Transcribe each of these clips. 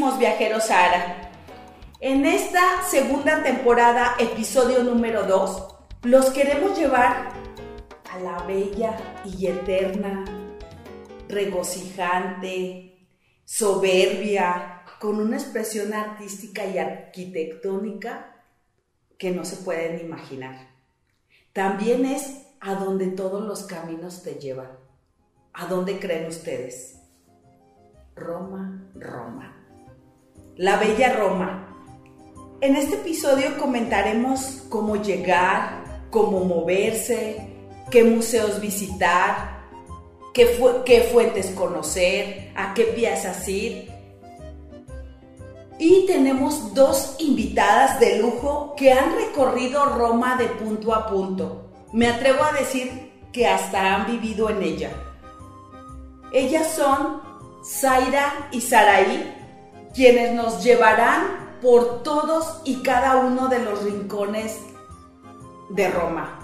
viajeros Sahara. En esta segunda temporada, episodio número 2, los queremos llevar a la bella y eterna, regocijante, soberbia, con una expresión artística y arquitectónica que no se pueden imaginar. También es a donde todos los caminos te llevan. ¿A dónde creen ustedes? Roma, Roma. La bella Roma. En este episodio comentaremos cómo llegar, cómo moverse, qué museos visitar, qué, fuentes conocer, a qué piezas ir. Y tenemos dos invitadas de lujo que han recorrido Roma de punto a punto. Me atrevo a decir que hasta han vivido en ella. Ellas son Zaira y Saraí, quienes nos llevarán por todos y cada uno de los rincones de Roma.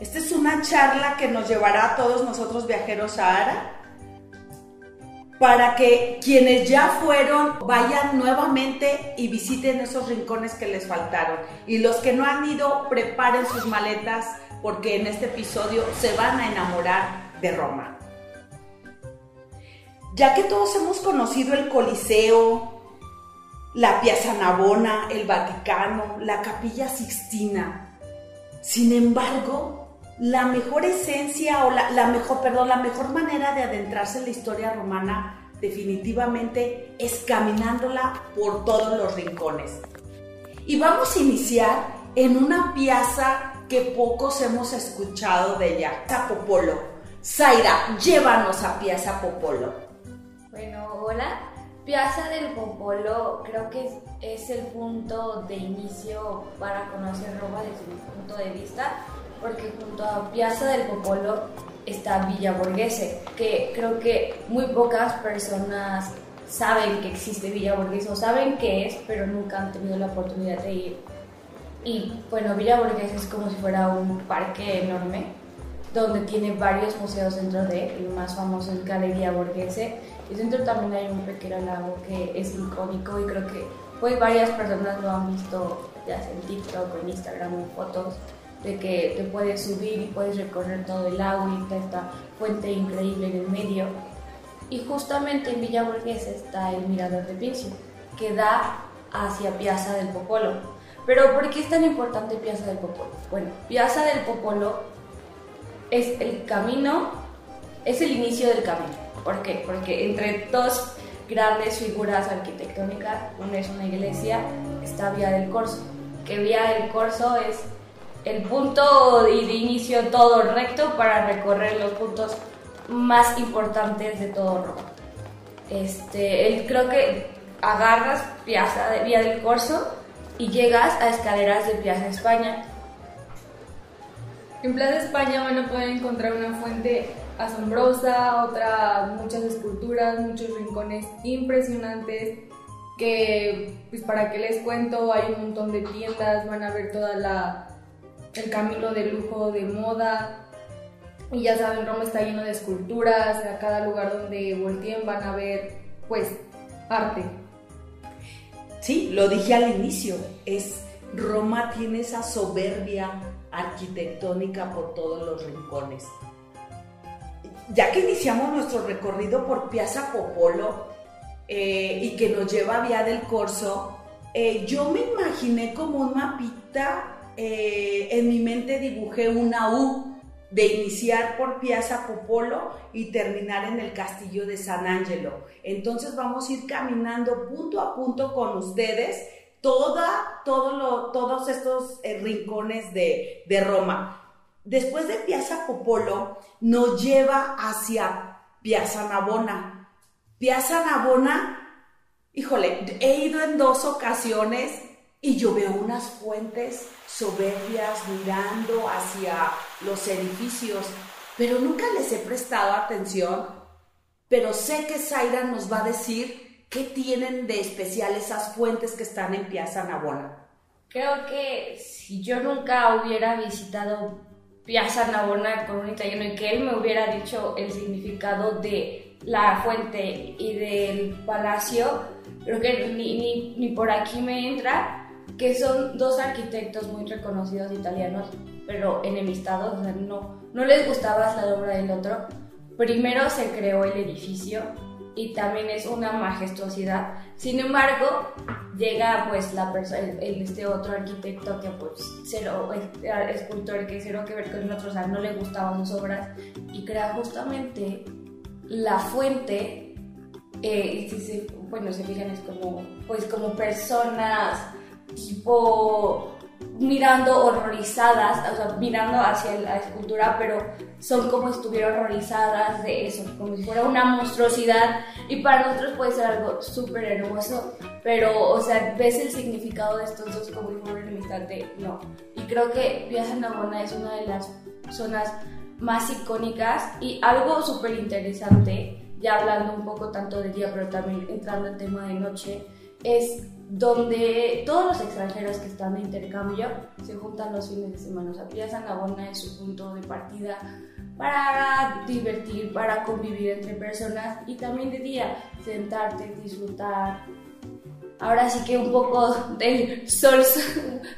Esta es una charla que nos llevará a todos nosotros viajeros a Ara para que quienes ya fueron vayan nuevamente y visiten esos rincones que les faltaron. Y los que no han ido, preparen sus maletas porque en este episodio se van a enamorar de Roma ya que todos hemos conocido el Coliseo, la Piazza Navona, el Vaticano, la Capilla Sixtina. Sin embargo, la mejor esencia o la, mejor, perdón, la mejor manera de adentrarse en la historia romana definitivamente es caminándola por todos los rincones. Y vamos a iniciar en una piazza que pocos hemos escuchado de ella, Popolo. Zaira, llévanos a Piazza Popolo. Bueno, hola. Piazza del Popolo creo que es, el punto de inicio para conocer Roma desde mi punto de vista, porque junto a Piazza del Popolo está Villa Borghese, que creo que muy pocas personas saben que existe Villa Borghese o saben qué es, pero nunca han tenido la oportunidad de ir. Y bueno, Villa Borghese es como si fuera un parque enorme donde tiene varios museos dentro de él, el más famoso es Galería Borghese, y dentro también hay un pequeño lago que es icónico y creo que pues varias personas lo han visto ya sea en TikTok en Instagram en fotos de que te puedes subir y puedes recorrer todo el lago y esta fuente increíble en el medio. Y justamente en Villa está el Mirador de Pincio, que da hacia Piazza del Popolo. Pero ¿por qué es tan importante Piazza del Popolo? Bueno, Piazza del Popolo es el camino, es el inicio del camino ¿Por qué? Porque entre dos grandes figuras arquitectónicas, una es una iglesia, está Vía del Corso, que Vía del Corso es el punto de inicio todo recto para recorrer los puntos más importantes de todo Roma. Este, creo que agarras Vía del Corso y llegas a escaleras de Piazza España. En Plaza España van a poder encontrar una fuente asombrosa, otra muchas esculturas, muchos rincones impresionantes que pues para que les cuento hay un montón de tiendas, van a ver toda la el camino de lujo de moda y ya saben Roma está lleno de esculturas, a cada lugar donde volteen van a ver pues arte. Sí, lo dije al inicio, es Roma tiene esa soberbia arquitectónica por todos los rincones ya que iniciamos nuestro recorrido por Piazza Popolo eh, y que nos lleva a Vía del Corso, eh, yo me imaginé como un mapita, eh, en mi mente dibujé una U de iniciar por Piazza Popolo y terminar en el castillo de San Angelo. Entonces vamos a ir caminando punto a punto con ustedes toda, todo todos estos rincones de, de Roma. Después de Piazza Popolo, nos lleva hacia Piazza Navona. Piazza Navona, híjole, he ido en dos ocasiones y yo veo unas fuentes soberbias mirando hacia los edificios, pero nunca les he prestado atención. Pero sé que Zaira nos va a decir qué tienen de especial esas fuentes que están en Piazza Navona. Creo que si yo nunca hubiera visitado Piazza Navona con un italiano y que él me hubiera dicho el significado de la fuente y del palacio, creo que ni, ni, ni por aquí me entra, que son dos arquitectos muy reconocidos italianos, pero enemistados, o sea, no, no les gustaba la obra del otro. Primero se creó el edificio y también es una majestuosidad. Sin embargo, llega pues la persona, este otro arquitecto que pues cero, escultor que cero que ver con el otro, o sea, no le gustaban sus obras y crea justamente la fuente, eh, si se, bueno, se fijan es como, pues como personas tipo mirando horrorizadas, o sea, mirando hacia la escultura, pero son como si estuvieran horrorizadas de eso, como si fuera una monstruosidad. Y para nosotros puede ser algo súper hermoso, pero, o sea, ves el significado de estos dos como si enemistad de no. Y creo que Piazza Navona es una de las zonas más icónicas y algo súper interesante, ya hablando un poco tanto de día, pero también entrando en tema de noche, es donde todos los extranjeros que están de intercambio se juntan los fines de semana. O sea, Navona es su punto de partida para divertir, para convivir entre personas y también de día, sentarte, disfrutar. Ahora sí que un poco del sol,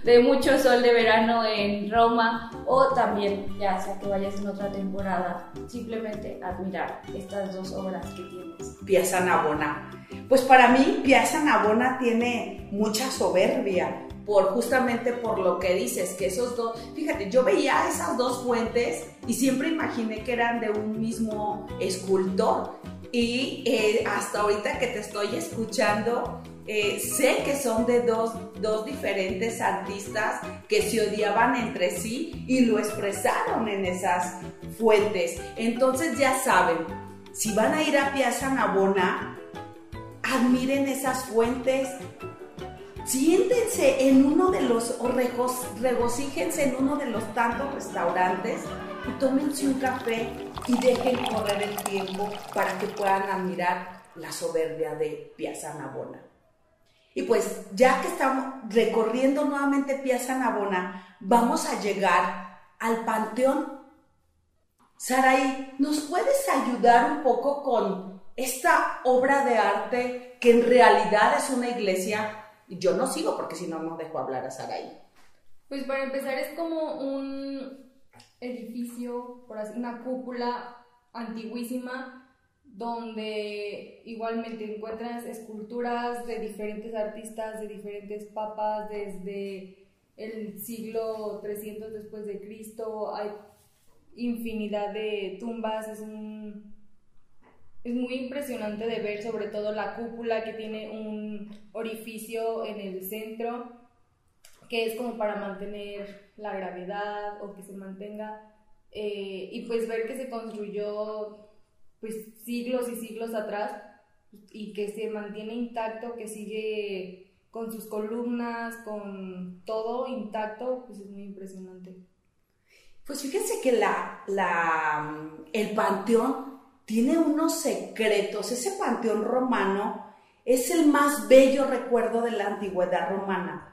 de mucho sol de verano en Roma o también, ya sea que vayas en otra temporada, simplemente admirar estas dos obras que tienes. Piazza Navona pues para mí Piazza Navona tiene mucha soberbia, por justamente por lo que dices, que esos dos, fíjate, yo veía esas dos fuentes y siempre imaginé que eran de un mismo escultor y eh, hasta ahorita que te estoy escuchando, eh, sé que son de dos, dos diferentes artistas que se odiaban entre sí y lo expresaron en esas fuentes. Entonces ya saben, si van a ir a Piazza Navona, admiren esas fuentes, siéntense en uno de los, o regocíjense en uno de los tantos restaurantes y tómense un café y dejen correr el tiempo para que puedan admirar la soberbia de Piazza Navona. Y pues ya que estamos recorriendo nuevamente Piazza Navona, vamos a llegar al Panteón. Saraí, ¿nos puedes ayudar un poco con esta obra de arte que en realidad es una iglesia, yo no sigo porque si no, no dejo hablar a Saraí. Pues para empezar es como un edificio, por así, una cúpula antiguísima donde igualmente encuentras esculturas de diferentes artistas, de diferentes papas, desde el siglo 300 después de Cristo, hay infinidad de tumbas, es un es muy impresionante de ver sobre todo la cúpula que tiene un orificio en el centro que es como para mantener la gravedad o que se mantenga. Eh, y pues ver que se construyó pues siglos y siglos atrás y que se mantiene intacto, que sigue con sus columnas, con todo intacto, pues es muy impresionante. Pues fíjense que la, la, el panteón tiene unos secretos. Ese panteón romano es el más bello recuerdo de la antigüedad romana.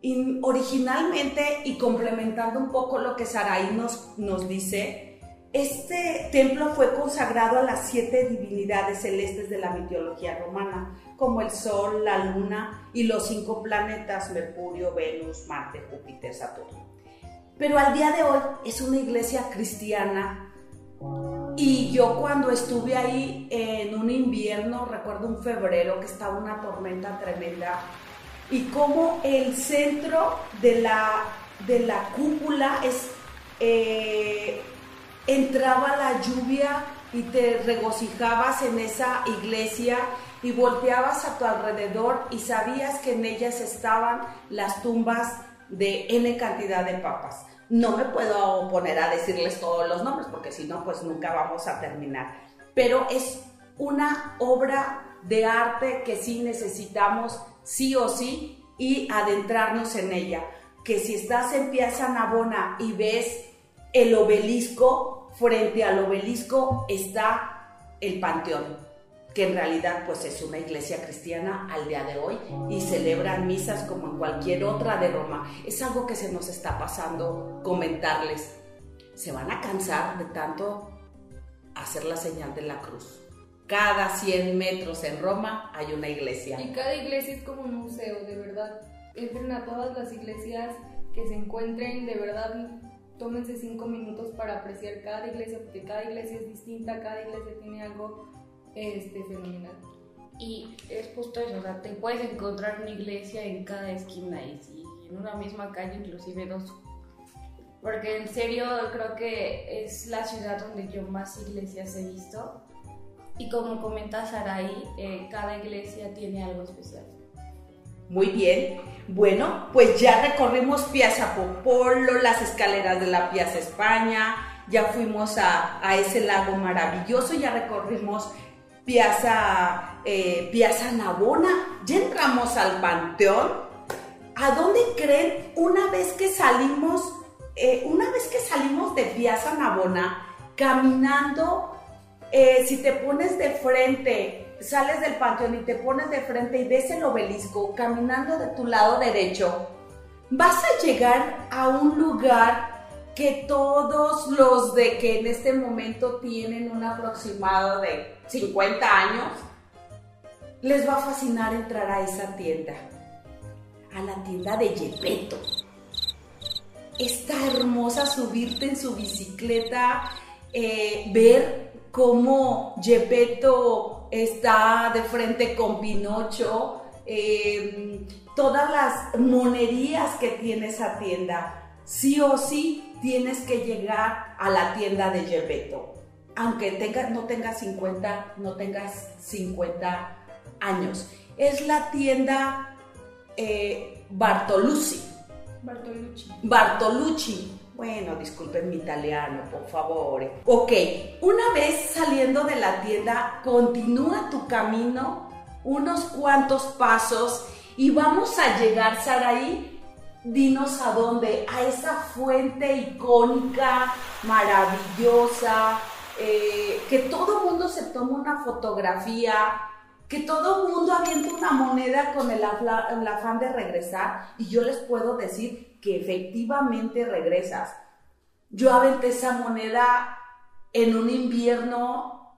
Y originalmente, y complementando un poco lo que Sarai nos, nos dice, este templo fue consagrado a las siete divinidades celestes de la mitología romana, como el Sol, la Luna y los cinco planetas, Mercurio, Venus, Marte, Júpiter, Saturno. Pero al día de hoy es una iglesia cristiana y yo cuando estuve ahí en un invierno, recuerdo un febrero que estaba una tormenta tremenda, y como el centro de la, de la cúpula es, eh, entraba la lluvia y te regocijabas en esa iglesia y volteabas a tu alrededor y sabías que en ellas estaban las tumbas de N cantidad de papas. No me puedo poner a decirles todos los nombres porque si no, pues nunca vamos a terminar. Pero es una obra de arte que sí necesitamos sí o sí y adentrarnos en ella. Que si estás en Piazza Navona y ves el obelisco, frente al obelisco está el panteón que en realidad pues es una iglesia cristiana al día de hoy y celebran misas como en cualquier otra de Roma. Es algo que se nos está pasando comentarles. Se van a cansar de tanto hacer la señal de la cruz. Cada 100 metros en Roma hay una iglesia. Y cada iglesia es como un museo, de verdad. Entren a todas las iglesias que se encuentren, de verdad, tómense cinco minutos para apreciar cada iglesia, porque cada iglesia es distinta, cada iglesia tiene algo este, fenomenal. Y es justo eso, o sea, te puedes encontrar una iglesia en cada esquina y si en una misma calle inclusive dos. Porque en serio creo que es la ciudad donde yo más iglesias he visto. Y como comenta Saraí, eh, cada iglesia tiene algo especial. Muy bien. Bueno, pues ya recorrimos Piazza Popolo, las escaleras de la Piazza España, ya fuimos a, a ese lago maravilloso, ya recorrimos Piazza, eh, Piazza Navona, ya entramos al Panteón. ¿A dónde creen una vez que salimos, eh, una vez que salimos de Piazza Navona, caminando, eh, si te pones de frente, sales del panteón y te pones de frente y ves el obelisco, caminando de tu lado derecho, vas a llegar a un lugar que todos los de que en este momento tienen un aproximado de 50 años, les va a fascinar entrar a esa tienda, a la tienda de Gepetto. Está hermosa subirte en su bicicleta, eh, ver cómo Gepetto está de frente con Pinocho, eh, todas las monerías que tiene esa tienda. Sí o sí tienes que llegar a la tienda de Gepetto. Aunque tenga, no tengas 50, no tengas 50 años. Es la tienda eh, Bartolucci. Bartolucci. Bartolucci. Bueno, disculpen mi italiano, por favor. Ok, una vez saliendo de la tienda, continúa tu camino unos cuantos pasos y vamos a llegar, Saraí, dinos a dónde, a esa fuente icónica, maravillosa, eh, que todo mundo se toma una fotografía, que todo mundo avienta una moneda con el, el afán de regresar y yo les puedo decir que efectivamente regresas. Yo aventé esa moneda en un invierno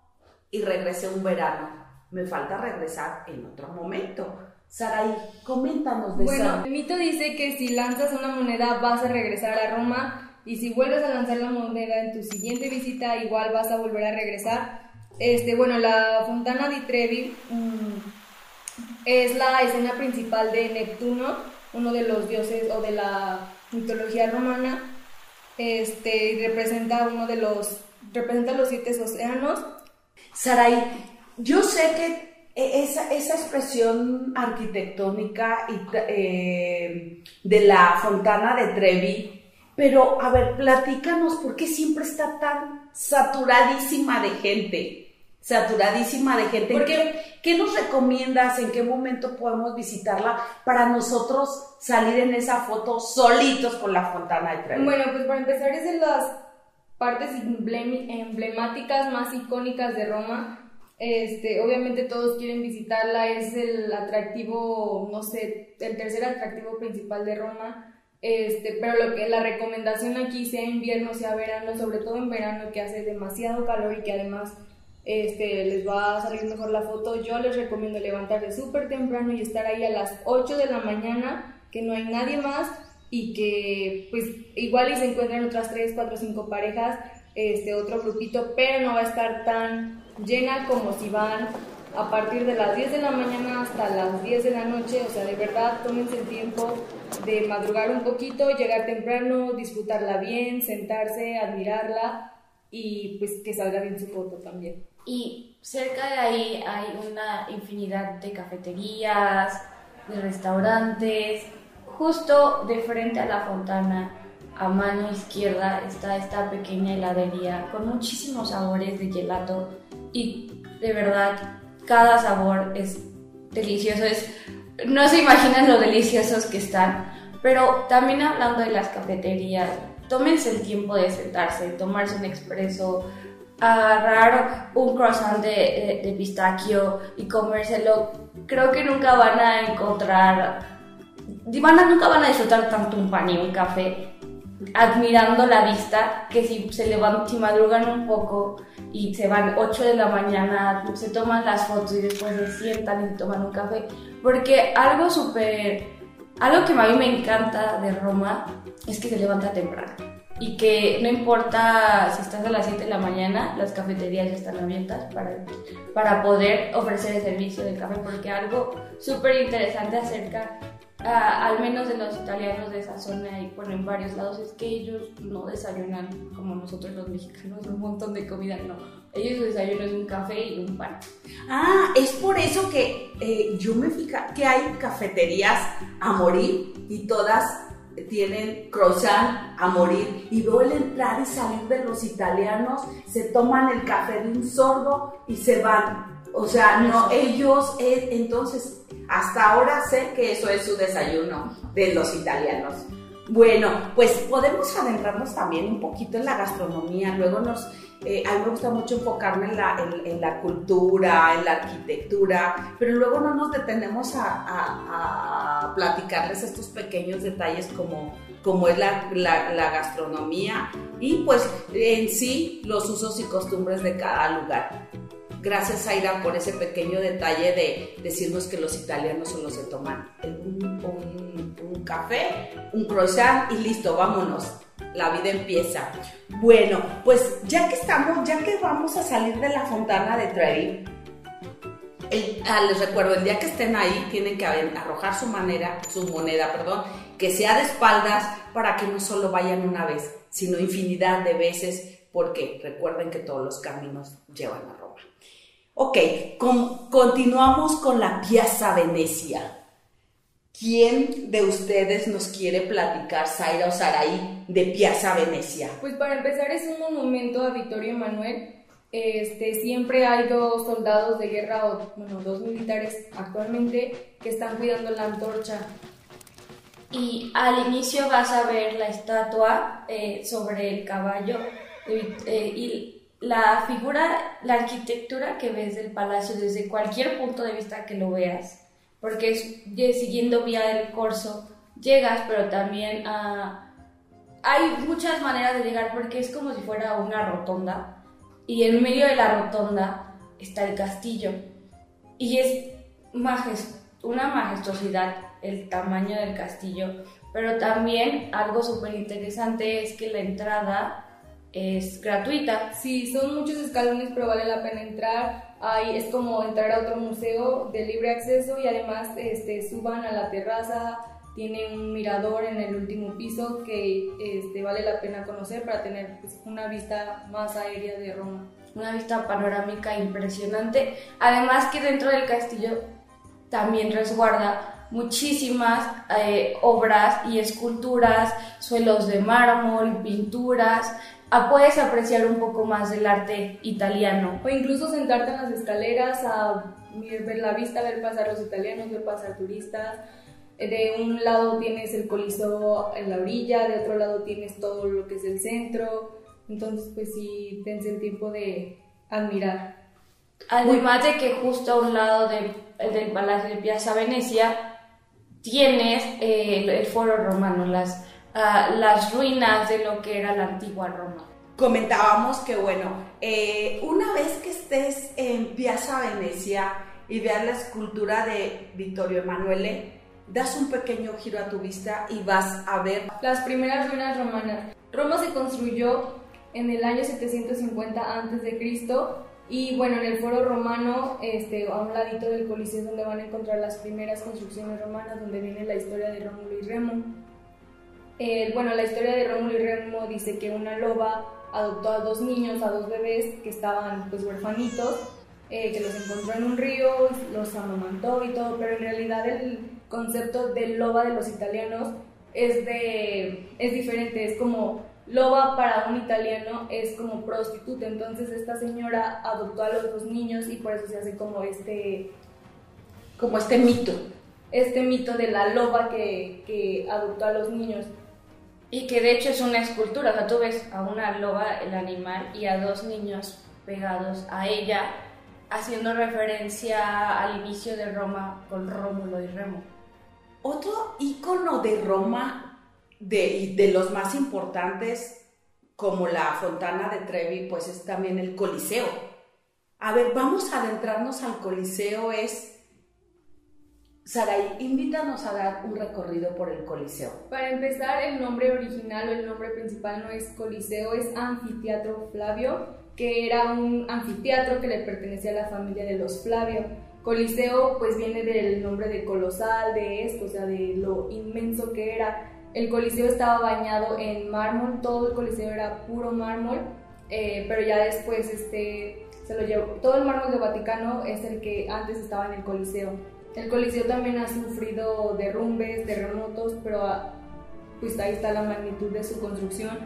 y regresé un verano. Me falta regresar en otro momento. Sarai, coméntanos de. Bueno, el mito dice que si lanzas una moneda vas a regresar a Roma y si vuelves a lanzar la moneda en tu siguiente visita igual vas a volver a regresar. Este, bueno, la Fontana di Trevi mm, es la escena principal de Neptuno, uno de los dioses o de la mitología romana. Este, y representa uno de los representa los siete océanos. Sarai, yo sé que e, esa, esa expresión arquitectónica eh, de la fontana de Trevi, pero a ver, platícanos por qué siempre está tan saturadísima de gente. Saturadísima de gente. ¿Qué, ¿Qué nos recomiendas? ¿En qué momento podemos visitarla para nosotros salir en esa foto solitos con la fontana de Trevi? Bueno, pues para empezar es de las partes emblemáticas más icónicas de Roma este, obviamente todos quieren visitarla, es el atractivo, no sé, el tercer atractivo principal de Roma. Este, pero lo que la recomendación aquí sea invierno, sea verano, sobre todo en verano que hace demasiado calor y que además este, les va a salir mejor la foto, yo les recomiendo levantarse súper temprano y estar ahí a las 8 de la mañana, que no hay nadie más y que pues igual y se encuentran otras 3, 4, 5 parejas, este, otro grupito, pero no va a estar tan llena como si van a partir de las 10 de la mañana hasta las 10 de la noche, o sea, de verdad tómense el tiempo de madrugar un poquito, llegar temprano, disfrutarla bien, sentarse, admirarla y pues que salga bien su foto también. Y cerca de ahí hay una infinidad de cafeterías, de restaurantes, justo de frente a la fontana a mano izquierda está esta pequeña heladería con muchísimos sabores de gelato y de verdad cada sabor es delicioso. Es, no se imaginan lo deliciosos que están. Pero también hablando de las cafeterías, tómense el tiempo de sentarse, tomarse un expreso, agarrar un croissant de, de, pistachio y comérselo. Creo que nunca van a encontrar, van nunca van a disfrutar tanto un pan y un café admirando la vista, que si se levantan, si madrugan un poco y se van 8 de la mañana, se toman las fotos y después se sientan y toman un café, porque algo súper, algo que a mí me encanta de Roma es que se levanta temprano y que no importa si estás a las 7 de la mañana, las cafeterías ya están abiertas para, para poder ofrecer el servicio de café, porque algo súper interesante acerca al menos de los italianos de esa zona y bueno, en varios lados, es que ellos no desayunan como nosotros los mexicanos, un montón de comida, no. Ellos es un café y un pan. Ah, es por eso que eh, yo me fija que hay cafeterías a morir y todas tienen croissant a morir y veo el entrar y salir de los italianos, se toman el café de un sordo y se van. O sea, no, ellos, eh, entonces, hasta ahora sé que eso es su desayuno de los italianos. Bueno, pues podemos adentrarnos también un poquito en la gastronomía, luego nos... Eh, a mí me gusta mucho enfocarme en la, en, la, cultura, en la arquitectura, pero luego no nos detenemos a, a, platicarles estos pequeños detalles como, como es la, la, gastronomía y pues en sí los usos y costumbres de cada lugar. Gracias, Aira, por ese pequeño detalle de decirnos que los italianos solo se toman un, un, café, un croissant y listo, vámonos. La vida empieza. Bueno, pues ya que estamos, ya que vamos a salir de la fontana de Trevi, ah, les recuerdo, el día que estén ahí tienen que arrojar su, manera, su moneda, perdón, que sea de espaldas para que no solo vayan una vez, sino infinidad de veces, porque recuerden que todos los caminos llevan a Roma. Ok, continuamos con la Piazza Venecia. ¿Quién de ustedes nos quiere platicar, Zaira o Saraí, de Piazza Venecia? Pues para empezar es un monumento a Vittorio Emanuel. Este, siempre hay dos soldados de guerra, o bueno, dos militares actualmente, que están cuidando la antorcha. Y al inicio vas a ver la estatua eh, sobre el caballo eh, y la figura, la arquitectura que ves del palacio desde cualquier punto de vista que lo veas, porque es, siguiendo vía del corso llegas, pero también hay muchas maneras de llegar porque es como si fuera una rotonda y en medio de la rotonda está el castillo y es una majestuosidad el tamaño del castillo, pero también algo súper interesante es que la entrada es gratuita. Sí, son muchos escalones, pero vale la pena entrar. Ahí es como entrar a otro museo de libre acceso y además este, suban a la terraza. Tiene un mirador en el último piso que este, vale la pena conocer para tener pues, una vista más aérea de Roma. Una vista panorámica impresionante. Además que dentro del castillo también resguarda muchísimas eh, obras y esculturas, suelos de mármol, pinturas, puedes apreciar un poco más del arte italiano. O incluso sentarte en las escaleras a ver la vista, ver pasar los italianos, ver pasar turistas. De un lado tienes el coliseo en la orilla, de otro lado tienes todo lo que es el centro. Entonces, pues sí, tense el tiempo de admirar. Además de que justo a un lado del Palacio de Piazza Venecia tienes eh, el foro romano, las las ruinas de lo que era la antigua Roma. Comentábamos que, bueno, eh, una vez que estés en Piazza Venecia y veas la escultura de Vittorio Emanuele, das un pequeño giro a tu vista y vas a ver las primeras ruinas romanas. Roma se construyó en el año 750 a.C. y bueno, en el foro romano, este, a un ladito del Coliseo donde van a encontrar las primeras construcciones romanas, donde viene la historia de Rómulo y Remo. Eh, bueno, la historia de Rómulo y Remo dice que una loba adoptó a dos niños, a dos bebés que estaban pues huerfanitos, eh, que los encontró en un río, los amamantó y todo, pero en realidad el concepto de loba de los italianos es, de, es diferente, es como loba para un italiano es como prostituta, entonces esta señora adoptó a los dos niños y por eso se hace como este... Como este mito. Este mito de la loba que, que adoptó a los niños. Y que de hecho es una escultura, o sea, tú ves a una loba, el animal, y a dos niños pegados a ella, haciendo referencia al inicio de Roma con Rómulo y Remo. Otro icono de Roma de, de los más importantes, como la Fontana de Trevi, pues es también el Coliseo. A ver, vamos a adentrarnos al Coliseo, es... Saray, invítanos a dar un recorrido por el Coliseo. Para empezar, el nombre original o el nombre principal no es Coliseo, es Anfiteatro Flavio, que era un anfiteatro que le pertenecía a la familia de los Flavio. Coliseo pues viene del nombre de colosal, de esto, o sea, de lo inmenso que era. El Coliseo estaba bañado en mármol, todo el Coliseo era puro mármol, eh, pero ya después este, se lo llevó. Todo el mármol de Vaticano es el que antes estaba en el Coliseo. El Coliseo también ha sufrido derrumbes, terremotos, pero ah, pues ahí está la magnitud de su construcción.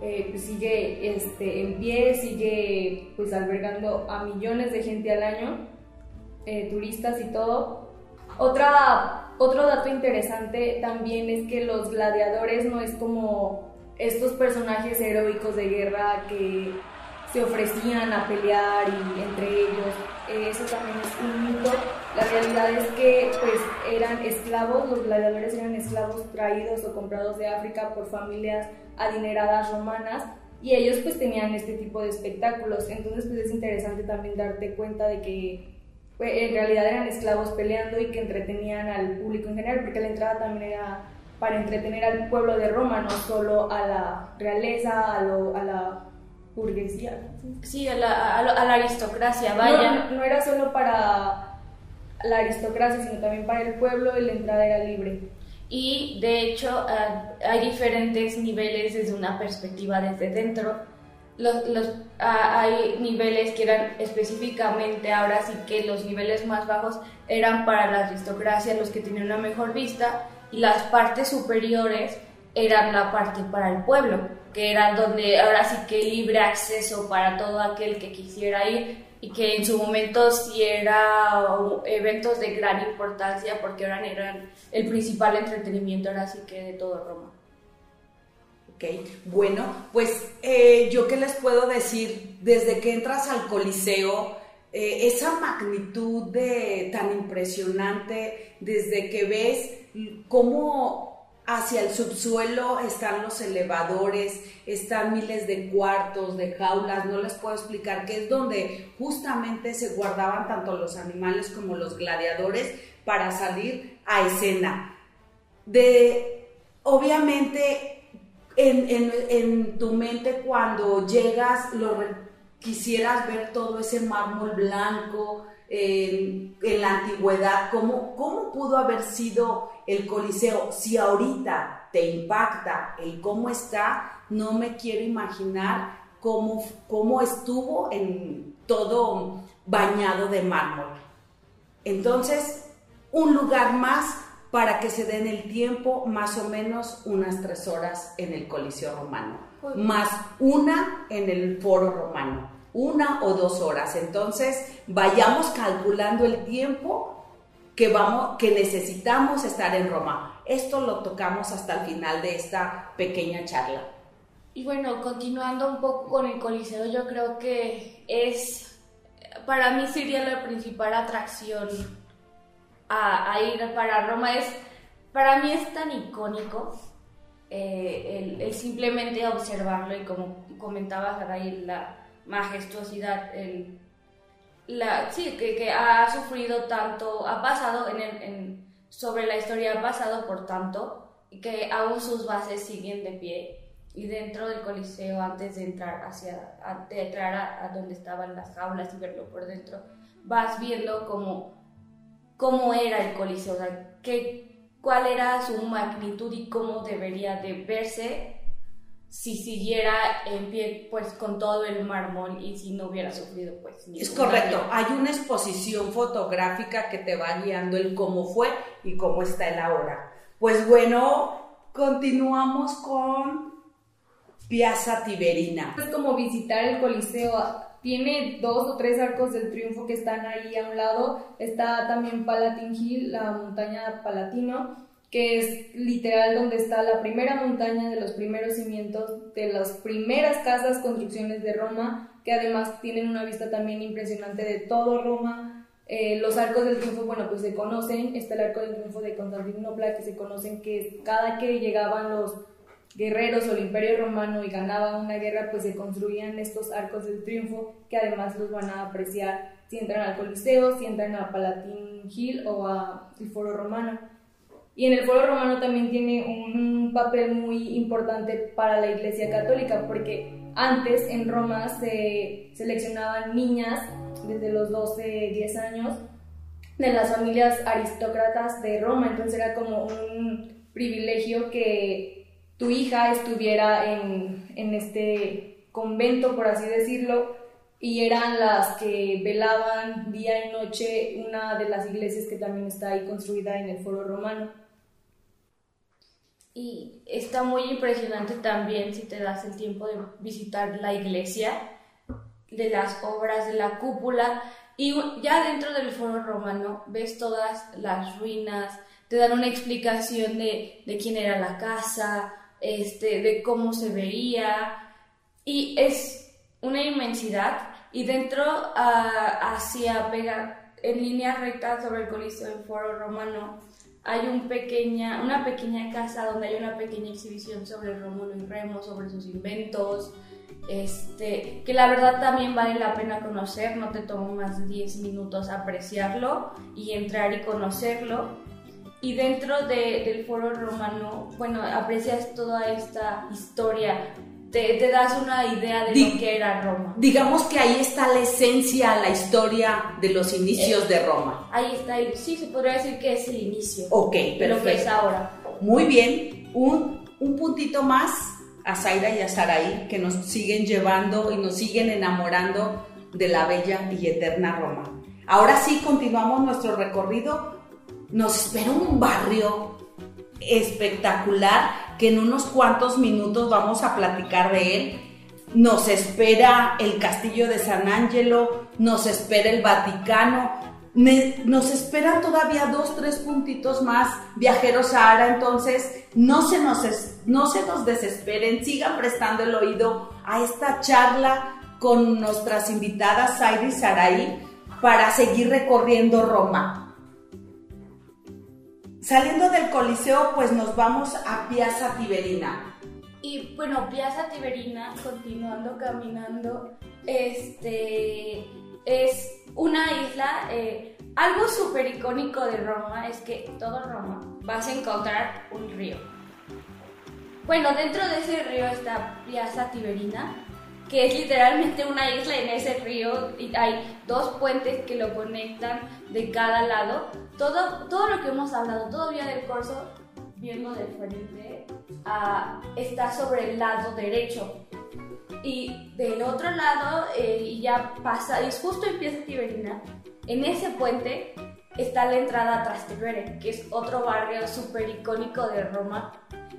Eh, pues sigue este, en pie, sigue pues albergando a millones de gente al año, eh, turistas y todo. Otra, otro dato interesante también es que los gladiadores no es como estos personajes heroicos de guerra que se ofrecían a pelear y entre ellos. Eh, eso también es un mito. La realidad es que pues eran esclavos, los gladiadores eran esclavos traídos o comprados de África por familias adineradas romanas y ellos pues tenían este tipo de espectáculos. Entonces pues es interesante también darte cuenta de que pues, en realidad eran esclavos peleando y que entretenían al público en general, porque la entrada también era para entretener al pueblo de Roma, no solo a la realeza, a, lo, a la burguesía. Sí, a la, a la aristocracia, vaya. No, no, era solo para la aristocracia, sino también para el pueblo y la entrada era libre. Y de hecho uh, hay diferentes niveles desde una perspectiva desde dentro. Los, los, uh, hay niveles que eran específicamente, ahora sí que los niveles más bajos eran para la aristocracia, los que tenían una mejor vista, y las partes superiores eran la parte para el pueblo, que era donde ahora sí que libre acceso para todo aquel que quisiera ir y que en su momento sí era eventos de gran importancia porque eran, eran el principal entretenimiento ahora sí que de todo Roma. Ok, bueno, pues eh, yo qué les puedo decir, desde que entras al Coliseo, eh, esa magnitud de tan impresionante, desde que ves cómo hacia el subsuelo están los elevadores, están miles de cuartos, de jaulas, no les puedo explicar, que es donde justamente se guardaban tanto los animales como los gladiadores para salir a escena. De, obviamente, en, tu mente cuando llegas, lo, quisieras ver todo ese mármol blanco, en, la antigüedad, ¿cómo, ¿cómo pudo haber sido el Coliseo? Si ahorita te impacta el cómo está, no me quiero imaginar cómo, cómo estuvo en todo bañado de mármol. Entonces, un lugar más para que se den el tiempo, más o menos unas tres horas en el Coliseo Romano, más una en el Foro Romano una o dos horas. Entonces, vayamos calculando el tiempo que, vamos, que necesitamos estar en Roma. Esto lo tocamos hasta el final de esta pequeña charla. Y bueno, continuando un poco con el Coliseo, yo creo que es, para mí sería la principal atracción a, ir para Roma. Es, para mí es tan icónico eh, el, simplemente observarlo y como comentabas ahí la majestuosidad, el, la, sí, que, que, ha sufrido tanto, ha pasado en, en, sobre la historia, ha pasado por tanto, que aún sus bases siguen de pie. Y dentro del Coliseo, antes de entrar hacia, de entrar a, donde estaban las jaulas y verlo por dentro, vas viendo cómo, cómo era el Coliseo, qué, cuál era su magnitud y cómo debería de verse si siguiera en pie pues con todo el mármol y si no hubiera sufrido pues es correcto. hay una exposición fotográfica que te va guiando el cómo fue y cómo está el ahora. Pues bueno continuamos con Piazza Tiberina. Es como visitar el Coliseo. Tiene dos o tres arcos del triunfo que están ahí a un lado. Está también Palatine Hill la montaña Palatino que es literal donde está la primera montaña de los primeros cimientos de las primeras casas, construcciones de Roma, que además tienen una vista también impresionante de todo Roma. Eh, los arcos del triunfo, bueno, pues se conocen, está el arco del triunfo de Constantinopla, que se conocen que cada que llegaban los guerreros o el imperio romano y ganaba una guerra, pues se construían estos arcos del triunfo, que además los van a apreciar si entran al Coliseo, si entran a Palatine Hill o al Foro Romano. Y en el Foro Romano también tiene un papel muy importante para la Iglesia Católica, porque antes en Roma se seleccionaban niñas desde los 12, 10 años de las familias aristócratas de Roma, entonces era como un privilegio que tu hija estuviera en, en este convento, por así decirlo, y eran las que velaban día y noche una de las iglesias que también está ahí construida en el Foro Romano. Y está muy impresionante también si te das el tiempo de visitar la iglesia, de las obras de la cúpula, y ya dentro del foro romano ves todas las ruinas, te dan una explicación de, de quién era la casa, este, de cómo se veía, y es una inmensidad, y dentro uh, hacia pega en línea recta sobre el Coliseo del Foro Romano hay un pequeña, una pequeña casa donde hay una pequeña exhibición sobre Rómulo y Remo, sobre sus inventos, este, que la verdad también vale la pena conocer, no te toma más de 10 minutos apreciarlo y entrar y conocerlo. Y dentro de, del foro romano, bueno, aprecias toda esta historia te, das una idea de lo que era Roma. Digamos que ahí está la esencia, la historia de los inicios de Roma. Ahí está, sí, se podría decir que es el inicio. Ok. Lo que es ahora. Muy bien, un, un puntito más a Zaira y a Saraí que nos siguen llevando y nos siguen enamorando de la bella y eterna Roma. Ahora sí, continuamos nuestro recorrido. Nos espera un barrio espectacular que en unos cuantos minutos vamos a platicar de él. Nos espera el castillo de San Angelo, nos espera el Vaticano, nos esperan todavía dos, tres puntitos más viajeros a entonces no se, nos no se nos desesperen, sigan prestando el oído a esta charla con nuestras invitadas Zaira y Saraí para seguir recorriendo Roma. Saliendo del Coliseo, pues nos vamos a Piazza Tiberina. Y bueno, Piazza Tiberina, continuando caminando, este es una isla. Eh, algo súper icónico de Roma es que todo Roma vas a encontrar un río. Bueno, dentro de ese río está Piazza Tiberina, que es literalmente una isla en ese río y hay dos puentes que lo conectan de cada lado todo, todo lo que hemos hablado, todo Vía del Corso, viendo de frente, ah, está sobre el lado derecho. Y del otro lado, eh, y ya pasa, y justo empieza Tiberina, en ese puente está la entrada a Trastevere, que es otro barrio súper icónico de Roma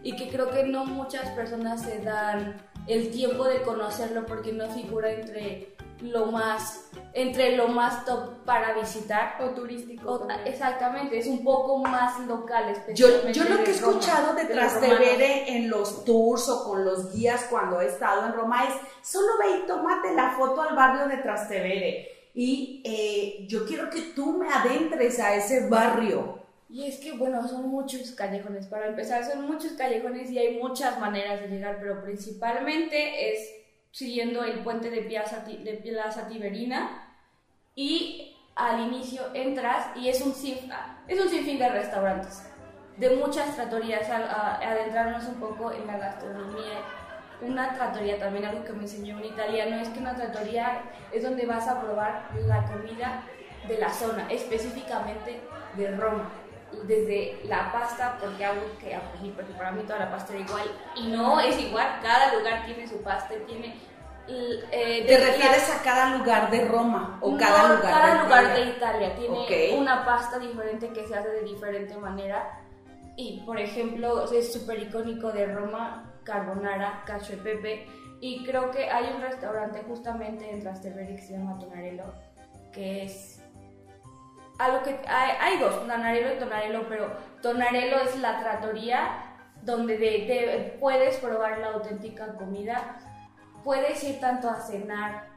y que creo que no muchas personas se dan el tiempo de conocerlo porque no figura entre lo más entre lo más top para visitar o turístico. exactamente, es un poco más local. Yo, yo lo que he escuchado de Trastevere en los tours o con los guías cuando he estado en Roma es solo ve y tómate la foto al barrio de Trastevere. Y eh, yo quiero que tú me adentres a ese barrio. Y es que, bueno, son muchos callejones. Para empezar, son muchos callejones y hay muchas maneras de llegar, pero principalmente es siguiendo el puente de Piazza, de Plaza Tiberina y al inicio entras y es un, es un sinfín de restaurantes, de muchas tratorías, a, adentrarnos un poco en la gastronomía. Una tratoría también, algo que me enseñó un italiano, es que una tratoría es donde vas a probar la comida de la zona, específicamente de Roma desde la pasta, porque algo que porque para mí toda la pasta era igual, y no es igual, cada lugar tiene su pasta, tiene... Eh, ¿Te refieres a cada lugar de Roma o cada lugar cada de lugar de Italia tiene una pasta diferente que se hace de diferente manera. Y por ejemplo es súper icónico de Roma carbonara, cacio e pepe. Y creo que hay un restaurante justamente en Trastevere que se llama Tonarello que es algo que hay, dos, Tonarello y Tonarello, pero Tonarello es la tratoría donde puedes probar la auténtica comida, puedes ir tanto a cenar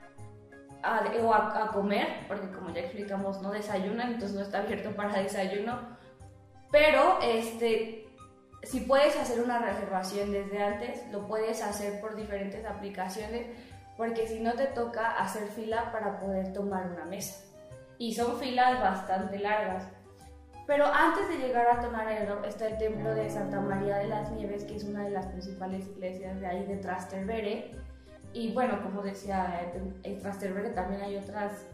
a, o a, comer, porque como ya explicamos, no desayunan, entonces no está abierto para desayuno. Pero este, si puedes hacer una reservación desde antes, lo puedes hacer por diferentes aplicaciones, porque si no te toca hacer fila para poder tomar una mesa. Y son filas bastante largas. Pero antes de llegar a Tonarello está el templo de Santa María de las Nieves, que es una de las principales iglesias de ahí de Trastevere. Y bueno, como decía, en Trastevere también hay otras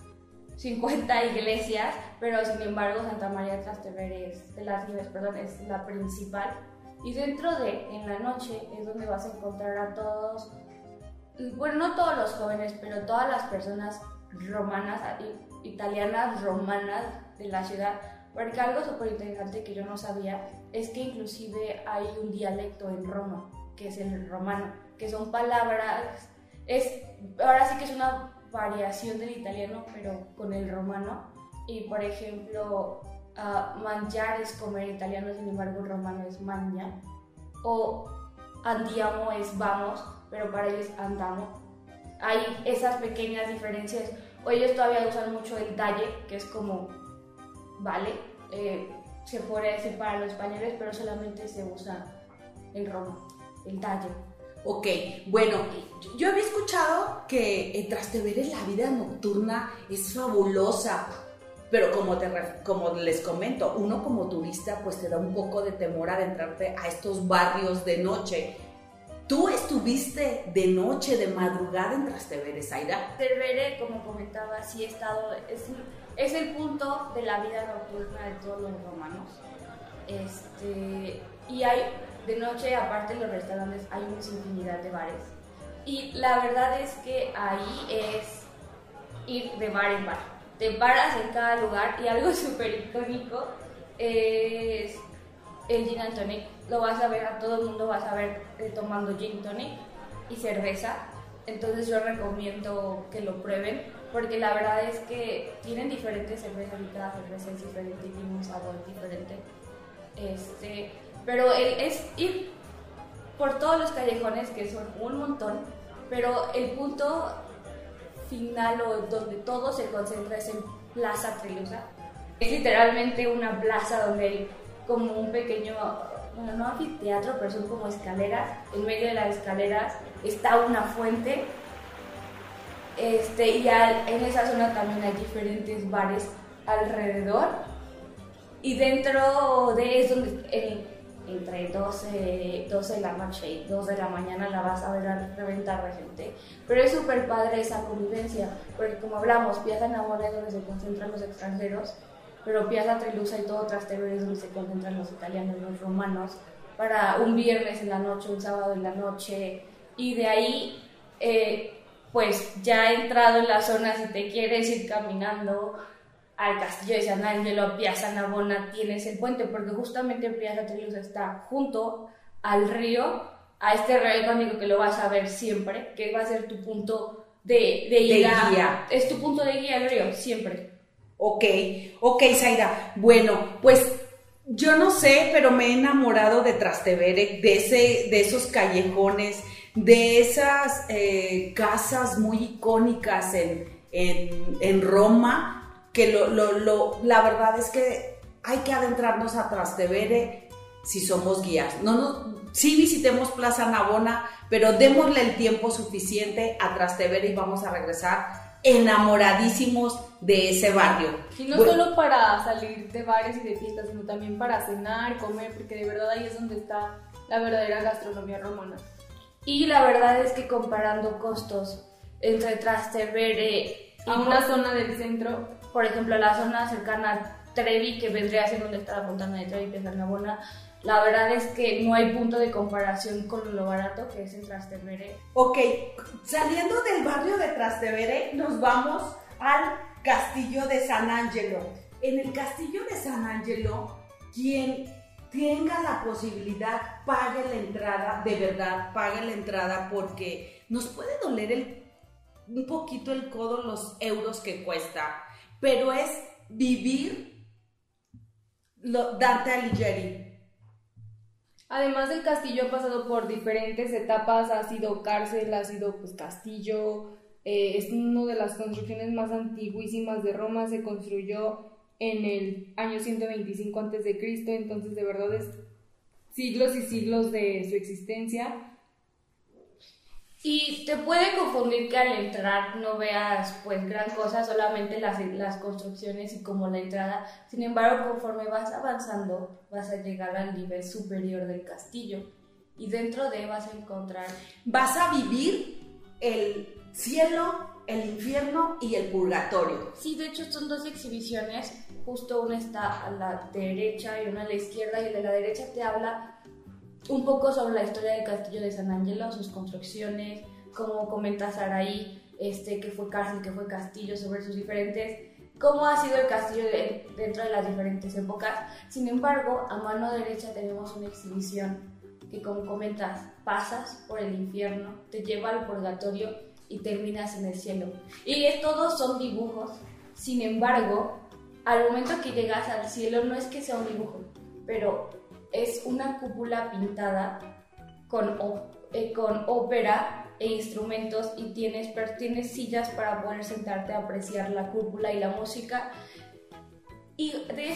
50 iglesias, pero sin embargo Santa María de Trastevere de las Nieves, perdón, es la principal. Y dentro de, en la noche, es donde vas a encontrar a todos, bueno, no todos los jóvenes, pero todas las personas romanas, italianas romanas de la ciudad porque algo súper interesante que yo no sabía es que inclusive hay un dialecto en Roma, que es el romano, que son palabras, es, ahora sí que es una variación del italiano, pero con el romano. Y por ejemplo, uh, mangiar es comer italiano, sin embargo el romano es magna. O andiamo es vamos, pero para ellos andamos. Hay esas pequeñas diferencias. O ellos todavía usan mucho el talle, que es como vale, eh, se puede decir para los españoles, pero solamente se usa en Roma, el talle. Ok, bueno, yo había escuchado que en Trastevere la vida nocturna es fabulosa, pero como, te, como les comento, uno como turista pues te da un poco de temor adentrarte a estos barrios de noche. ¿Tú estuviste de noche, de madrugada en Trastevere, Zaira? Trastevere, como comentaba, sí he estado, es el punto de la vida nocturna de todos los romanos. Este, y hay, de noche, aparte de los restaurantes, hay una infinidad de bares. Y la verdad es que ahí es ir de bar en bar. Te paras en cada lugar y algo súper icónico es el gin and tonic. Lo vas a ver, a todo el mundo vas a ver eh, tomando gin tonic y cerveza. Entonces yo recomiendo que lo prueben porque la verdad es que tienen diferentes cervezas y cada cerveza es diferente y tiene un sabor diferente. Este, pero es ir por todos los callejones, que son un montón, pero el punto final o donde todo se concentra es en Plaza Trilusa. Es literalmente una plaza donde hay como un pequeño, bueno, no anfiteatro, pero son como escaleras. En medio de las escaleras está una fuente este, y en esa zona también hay diferentes bares alrededor. Y dentro de eso, entre 12, 12 de la noche y 2 de la mañana la vas a ver a reventar de gente. Pero es súper padre esa convivencia, porque como hablamos, Piazza Navona es donde se concentran los extranjeros, pero Piazza Trelusa y todo Trastevere es donde se concentran los italianos, los romanos, para un viernes en la noche, un sábado en la noche, y de ahí... Eh, pues ya entrado en la zona, si te quieres ir caminando al castillo de San Angelo, a Piazza Navona, tienes el puente, porque justamente Piazza Trilusa está junto al río, a este río icónico que lo vas a ver siempre, que va a ser tu punto de, de, guía. Es tu punto de guía el río, siempre. Ok, ok, Zaira. Bueno, pues yo no sé, pero me he enamorado de Trastevere, de, ese, de esos callejones, de esas eh, casas muy icónicas en, Roma, que lo, la verdad es que hay que adentrarnos a Trastevere si somos guías. No, no, sí visitemos Plaza Navona, pero démosle el tiempo suficiente a Trastevere y vamos a regresar enamoradísimos de ese barrio. Y no solo para salir de bares y de fiestas, sino también para cenar, comer, porque de verdad ahí es donde está la verdadera gastronomía romana. Y la verdad es que comparando costos entre Trastevere y una zona del centro, por ejemplo, la zona cercana a Trevi, que vendría a ser donde está la fontana de Trevi, que es la la verdad es que no hay punto de comparación con lo barato que es en Trastevere. Ok, saliendo del barrio de Trastevere, nos vamos al castillo de San Angelo. En el castillo de San Angelo, quien tenga la posibilidad, pague la entrada, de verdad, pague la entrada porque nos puede doler un poquito el codo los euros que cuesta, pero es vivir lo, Dante Alighieri. Además del castillo ha pasado por diferentes etapas, ha sido cárcel, ha sido pues castillo, Eh, es una de las construcciones más antiguísimas de Roma, se construyó en el año 125 a.C., entonces de verdad es siglos y siglos de su existencia. Y te puede confundir que al entrar no veas pues gran cosa, solamente las, las construcciones y como la entrada. Sin embargo, conforme vas avanzando, vas a llegar al nivel superior del castillo. Y dentro de vas a encontrar... Vas a vivir el cielo, el infierno y el purgatorio. Sí, de hecho son dos exhibiciones. Justo una está a la derecha y una a la izquierda. Y el de la derecha te habla un poco sobre la historia del castillo de San Angelo, sus construcciones, como comenta Saraí, este, que fue cárcel, que fue castillo, sobre sus diferentes, cómo ha sido el castillo dentro de las diferentes épocas. Sin embargo, a mano derecha tenemos una exhibición que, como comentas, pasas por el infierno, te lleva al purgatorio y terminas en el cielo. Y todos son dibujos. Sin embargo, al momento que llegas al cielo no es que sea un dibujo, pero es una cúpula pintada con, eh, con ópera e instrumentos y tienes, tienes sillas para poder sentarte a apreciar la cúpula y la música. Y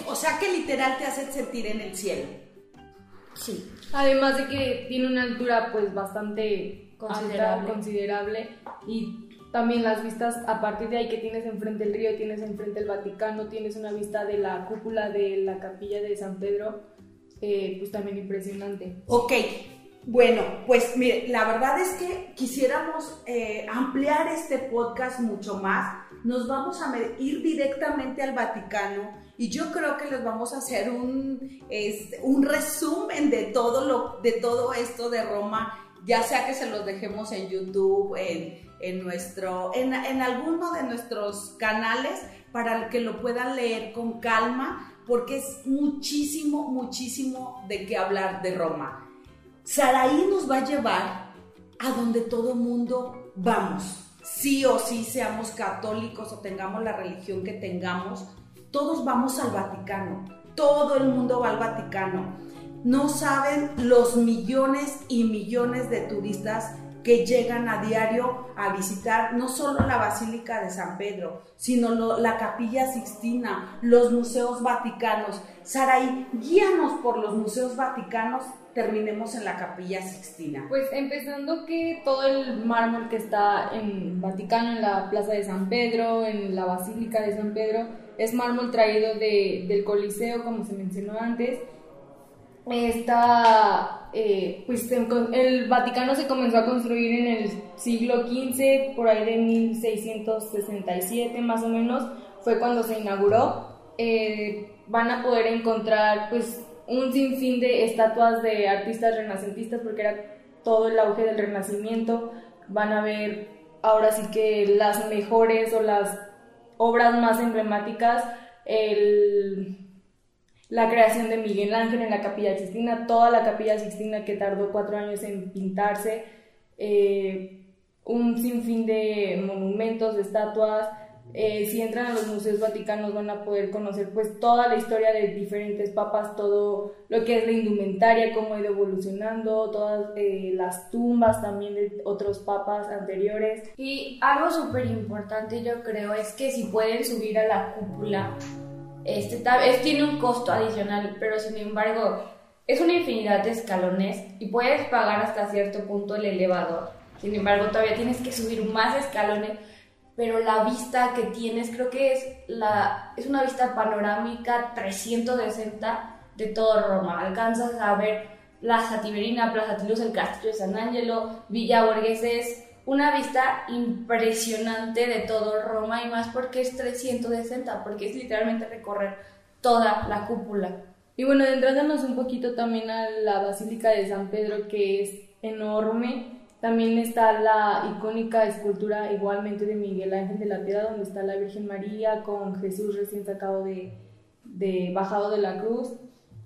o sea que literal te hace sentir en el cielo. Sí. Además de que tiene una altura pues bastante considerable, considerable y también las vistas a partir de ahí que tienes enfrente el río, tienes enfrente el Vaticano, tienes una vista de la cúpula de la capilla de San Pedro eh, pues también impresionante. Ok, bueno, pues mire, la verdad es que quisiéramos eh, ampliar este podcast mucho más. Nos vamos a ir directamente al Vaticano y yo creo que les vamos a hacer un, un resumen de todo, lo, de todo esto de Roma, ya sea que se los dejemos en YouTube, en, en nuestro, en, en alguno de nuestros canales, para que lo puedan leer con calma porque es muchísimo, muchísimo de qué hablar de Roma. Saraí nos va a llevar a donde todo mundo vamos. Sí o sí seamos católicos o tengamos la religión que tengamos, todos vamos al Vaticano. Todo el mundo va al Vaticano. No saben los millones y millones de turistas que llegan a diario a visitar no solo la Basílica de San Pedro, sino la Capilla Sixtina, los museos vaticanos. Saraí, guíanos por los museos vaticanos, terminemos en la Capilla Sixtina. Pues empezando que todo el mármol que está en Vaticano, en la Plaza de San Pedro, en la Basílica de San Pedro, es mármol traído del Coliseo, como se mencionó antes está, eh, pues el Vaticano se comenzó a construir en el siglo XV, por ahí de 1667 más o menos, fue cuando se inauguró. Eh, van a poder encontrar pues un sinfín de estatuas de artistas renacentistas porque era todo el auge del renacimiento. Van a ver ahora sí que las mejores o las obras más emblemáticas. El la creación de Miguel Ángel en la Capilla Sixtina, toda la Capilla Sixtina que tardó cuatro años en pintarse, eh, un sinfín de monumentos, de estatuas. Eh, si entran a los museos vaticanos van a poder conocer pues toda la historia de diferentes papas, todo lo que es la indumentaria, cómo ha ido evolucionando, todas eh, las tumbas también de otros papas anteriores. Y algo súper importante yo creo es que si pueden subir a la cúpula, este, tiene un costo adicional, pero sin embargo es una infinidad de escalones y puedes pagar hasta cierto punto el elevador. Sin embargo, todavía tienes que subir más escalones, pero la vista que tienes creo que es, la, es una vista panorámica 360 de todo Roma. Alcanzas a ver Plaza Tiberina, Plaza Tilus, el Castillo de San Angelo, Villa Borghese, una vista impresionante de todo Roma y más porque es 360, porque es literalmente recorrer toda la cúpula. Y bueno, adentrándonos un poquito también a la Basílica de San Pedro, que es enorme, también está la icónica escultura igualmente de Miguel Ángel de la Piedad, donde está la Virgen María con Jesús recién sacado de, de bajado de la cruz.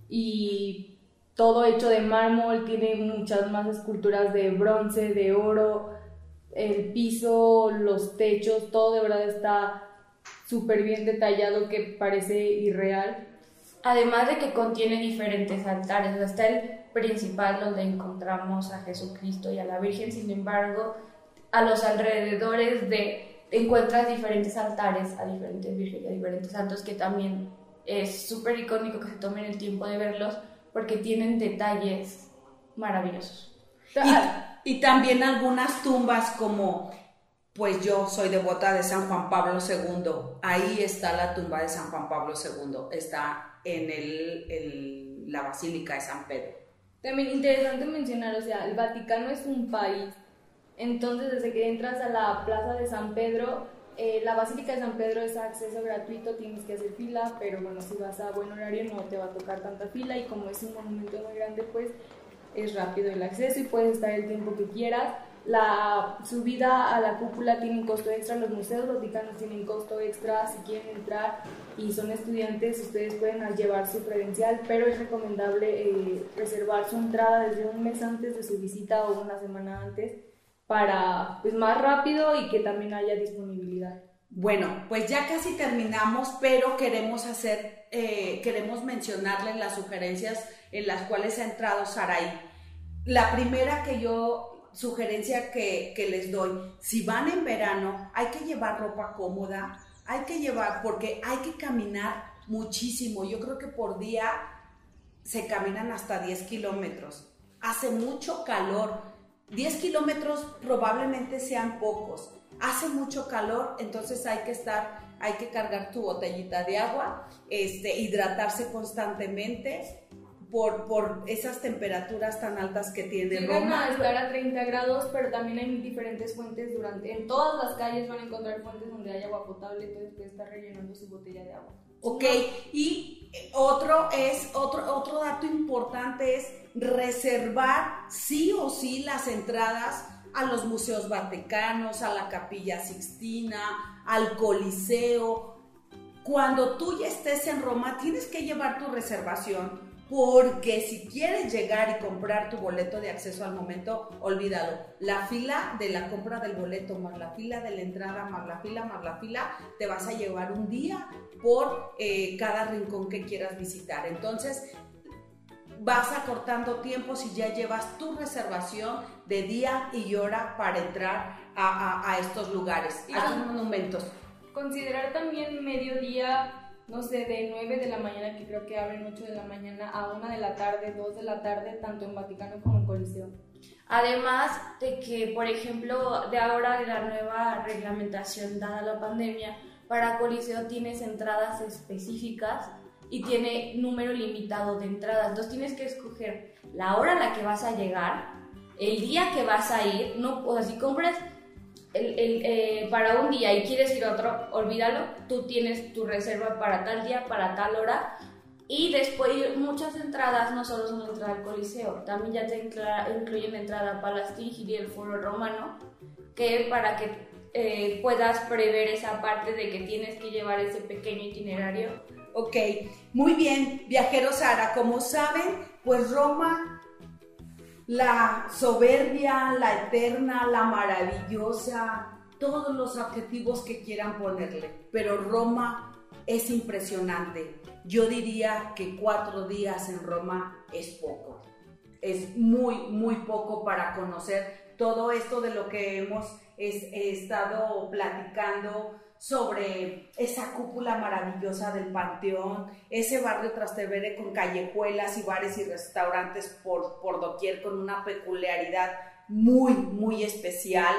Y todo hecho de mármol, tiene muchas más esculturas de bronce, de oro, el piso, los techos, todo de verdad está súper bien detallado que parece irreal. Además de que contiene diferentes altares, está el principal donde encontramos a Jesucristo y a la Virgen, sin embargo, a los alrededores de encuentras diferentes altares a diferentes vírgenes, a diferentes santos que también es súper icónico que se tomen el tiempo de verlos porque tienen detalles maravillosos. Y, y también algunas tumbas como pues yo soy devota de San Juan Pablo II. Ahí está la tumba de San Juan Pablo II. Está en el, la Basílica de San Pedro. También interesante mencionar, o sea, el Vaticano es un país. Entonces, desde que entras a la Plaza de San Pedro, eh, la Basílica de San Pedro es acceso gratuito, tienes que hacer fila, pero bueno, si vas a buen horario no te va a tocar tanta fila y como es un monumento muy grande, pues es rápido el acceso y puedes estar el tiempo que quieras. La subida a la cúpula tiene un costo extra, los museos vaticanos tienen costo extra, si quieren entrar y son estudiantes, ustedes pueden llevar su credencial, pero es recomendable eh, reservar su entrada desde un mes antes de su visita o una semana antes para pues más rápido y que también haya disponibilidad. Bueno, pues ya casi terminamos, pero queremos hacer, eh, queremos mencionarles las sugerencias en las cuales ha entrado Sarai. La primera que yo sugerencia que, les doy, si van en verano, hay que llevar ropa cómoda, hay que llevar, porque hay que caminar muchísimo. Yo creo que por día se caminan hasta 10 kilómetros. Hace mucho calor. 10 kilómetros probablemente sean pocos. Hace mucho calor, entonces hay que estar, hay que cargar tu botellita de agua, este, hidratarse constantemente por, por esas temperaturas tan altas que tiene Roma. a estar a 30 grados, pero también hay diferentes fuentes durante, en todas las calles van a encontrar fuentes donde hay agua potable, entonces puede estar rellenando su botella de agua. Ok, y otro es, otro, otro dato importante es reservar sí o sí las entradas a los museos vaticanos, a la capilla Sixtina, al Coliseo. Cuando tú ya estés en Roma, tienes que llevar tu reservación porque si quieres llegar y comprar tu boleto de acceso al momento, olvídalo. La fila de la compra del boleto, más la fila de la entrada, más la fila, más la fila, te vas a llevar un día por eh, cada rincón que quieras visitar. Entonces, vas acortando tiempo si ya llevas tu reservación de día y hora para entrar a, estos lugares, a estos monumentos. Considerar también mediodía no sé, de 9 de la mañana, que creo que abren 8 de la mañana, a 1 de la tarde, 2 de la tarde, tanto en Vaticano como en Coliseo. Además de que, por ejemplo, de ahora de la nueva reglamentación dada la pandemia, para Coliseo tienes entradas específicas y tiene número limitado de entradas. Entonces tienes que escoger la hora a la que vas a llegar, el día que vas a ir, no, o sea, si compras el, eh, para un día y quieres ir a otro, olvídalo, tú tienes tu reserva para tal día, para tal hora. Y después muchas entradas no solo son la entrada al Coliseo, también ya te incluyen entrada para la Stingir y el Foro Romano, que para que eh, puedas prever esa parte de que tienes que llevar ese pequeño itinerario. Ok, muy bien, viajeros Sara, como saben, pues Roma la soberbia, la eterna, la maravillosa, todos los adjetivos que quieran ponerle. Pero Roma es impresionante. Yo diría que cuatro días en Roma es poco. Es muy, muy poco para conocer todo esto de lo que hemos estado platicando sobre esa cúpula maravillosa del Panteón, ese barrio Trastevere con callejuelas y bares y restaurantes por, por doquier con una peculiaridad muy, muy especial.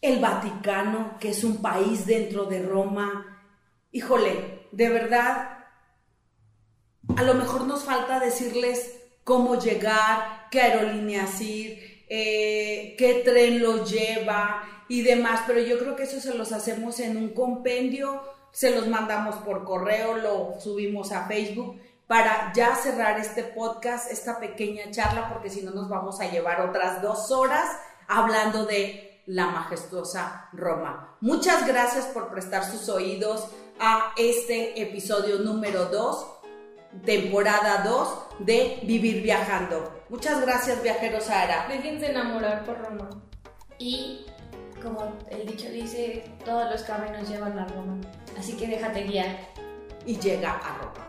El Vaticano, que es un país dentro de Roma. Híjole, de verdad, a lo mejor nos falta decirles cómo llegar, qué aerolíneas ir, eh, qué tren lo lleva, y demás, pero yo creo que eso se los hacemos en un compendio, se los mandamos por correo, lo subimos a Facebook para ya cerrar este podcast, esta pequeña charla, porque si no nos vamos a llevar otras dos horas hablando de la majestuosa Roma. Muchas gracias por prestar sus oídos a este episodio número 2, temporada 2 de Vivir Viajando. Muchas gracias, viajeros Ara. Déjense enamorar por Roma. Y como el dicho dice, todos los caminos llevan a Roma. Así que déjate guiar. Y llega a Roma.